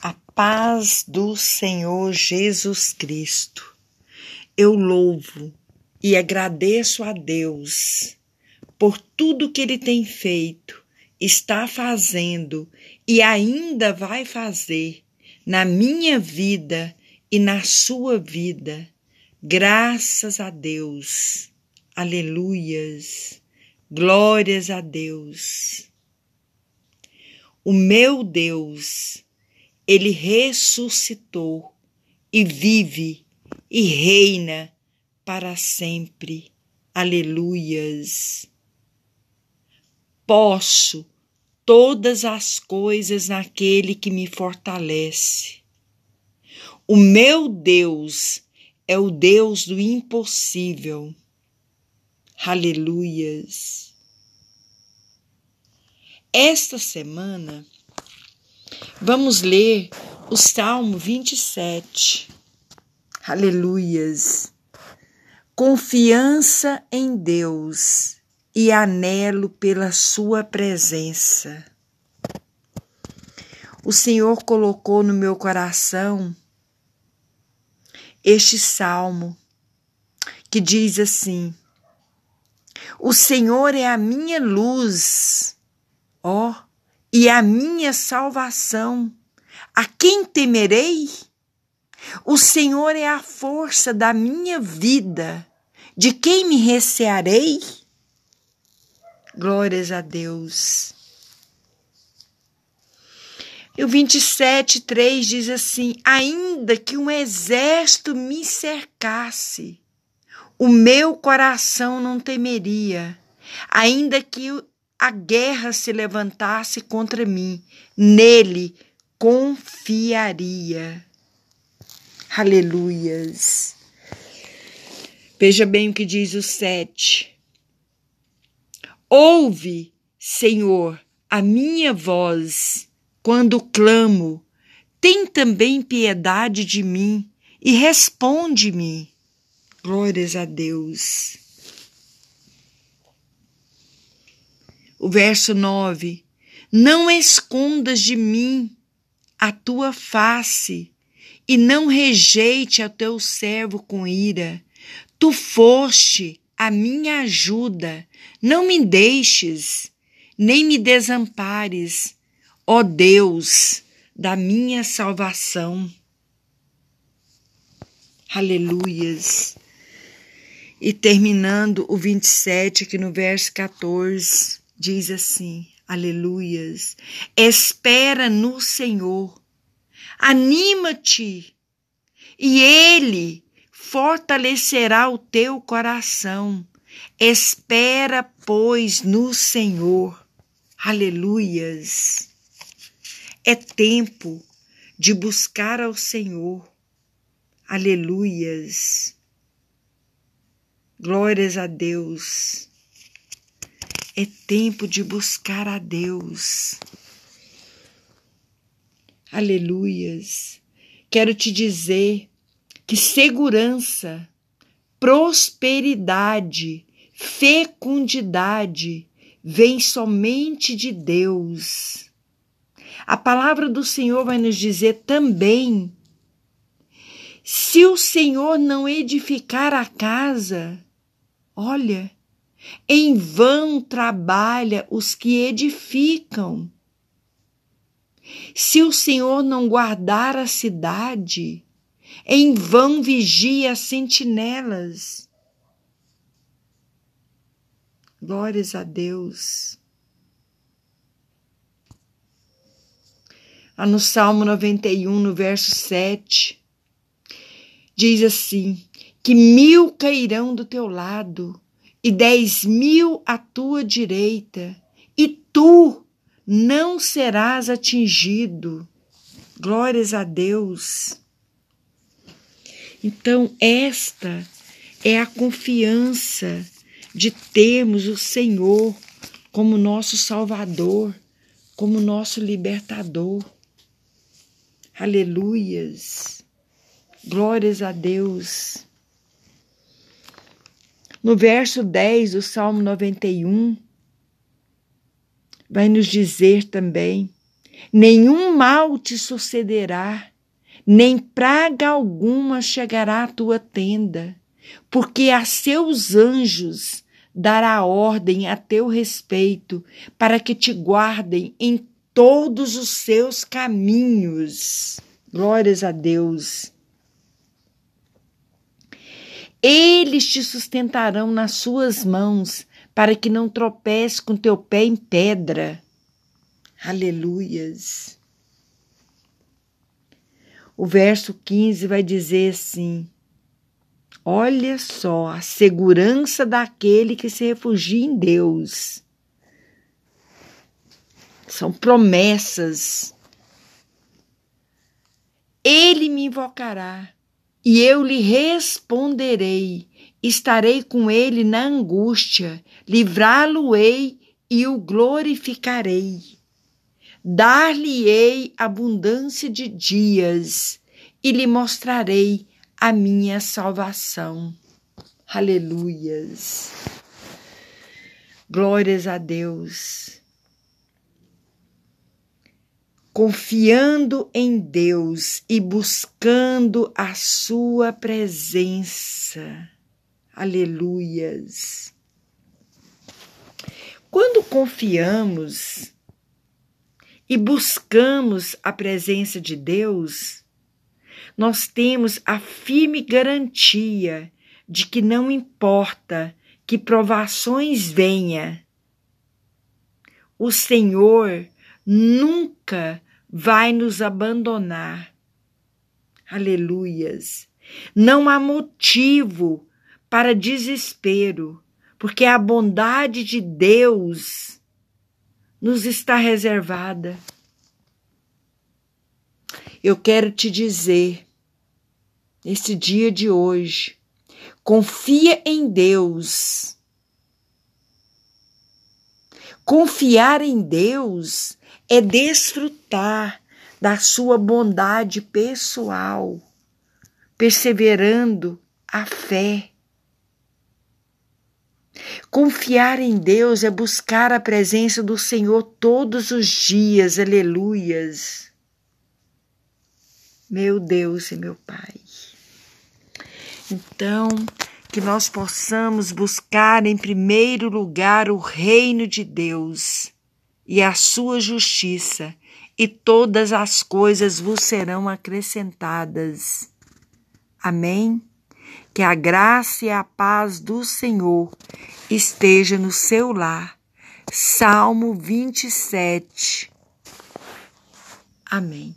A paz do Senhor Jesus Cristo. Eu louvo e agradeço a Deus por tudo que Ele tem feito, está fazendo e ainda vai fazer na minha vida e na sua vida. Graças a Deus. Aleluias. Glórias a Deus. O meu Deus, ele ressuscitou e vive e reina para sempre. Aleluias. Posso todas as coisas naquele que me fortalece. O meu Deus é o Deus do impossível. Aleluias. Esta semana, vamos ler o Salmo 27. Aleluias. Confiança em Deus e anelo pela Sua presença. O Senhor colocou no meu coração este salmo que diz assim: O Senhor é a minha luz Ó, oh, e a minha salvação, a quem temerei? O Senhor é a força da minha vida, de quem me recearei? Glórias a Deus. E o 27, 3 diz assim: Ainda que um exército me cercasse, o meu coração não temeria, ainda que a guerra se levantasse contra mim, nele confiaria. Aleluias. Veja bem o que diz o sete. Ouve, Senhor, a minha voz quando clamo. Tem também piedade de mim e responde-me. Glórias a Deus. O verso 9: Não escondas de mim a tua face e não rejeite a teu servo com ira. Tu foste a minha ajuda, não me deixes, nem me desampares, ó Deus da minha salvação. Aleluias. E terminando o 27, aqui no verso 14 diz assim: Aleluias. Espera no Senhor. Anima-te e Ele fortalecerá o teu coração. Espera, pois, no Senhor. Aleluias. É tempo de buscar ao Senhor. Aleluias. Glórias a Deus. É tempo de buscar a Deus. Aleluias. Quero te dizer que segurança, prosperidade, fecundidade vem somente de Deus. A palavra do Senhor vai nos dizer também: se o Senhor não edificar a casa, olha, em vão trabalha os que edificam. Se o Senhor não guardar a cidade, em vão vigia as sentinelas. Glórias a Deus. no Salmo 91, no verso 7, diz assim: Que mil cairão do teu lado e dez mil à tua direita, e tu não serás atingido. Glórias a Deus. Então, esta é a confiança de termos o Senhor como nosso Salvador, como nosso libertador. Aleluias. Glórias a Deus. No verso 10 do Salmo 91, vai nos dizer também: nenhum mal te sucederá, nem praga alguma chegará à tua tenda, porque a seus anjos dará ordem a teu respeito, para que te guardem em todos os seus caminhos. Glórias a Deus. Eles te sustentarão nas suas mãos, para que não tropece com teu pé em pedra. Aleluias. O verso 15 vai dizer assim: Olha só a segurança daquele que se refugia em Deus. São promessas. Ele me invocará e eu lhe responderei. Estarei com ele na angústia, livrá-lo-ei e o glorificarei. Dar-lhe-ei abundância de dias e lhe mostrarei a minha salvação. Aleluias. Glórias a Deus. Confiando em Deus e buscando a Sua presença. Aleluias. Quando confiamos e buscamos a presença de Deus, nós temos a firme garantia de que não importa que provações venha, o Senhor nunca vai nos abandonar. Aleluias. Não há motivo para desespero, porque a bondade de Deus nos está reservada. Eu quero te dizer nesse dia de hoje. Confia em Deus. Confiar em Deus é desfrutar da sua bondade pessoal, perseverando a fé. Confiar em Deus é buscar a presença do Senhor todos os dias, aleluias. Meu Deus e meu Pai. Então, que nós possamos buscar em primeiro lugar o reino de Deus e a sua justiça, e todas as coisas vos serão acrescentadas. Amém? Que a graça e a paz do Senhor esteja no seu lar. Salmo 27. Amém.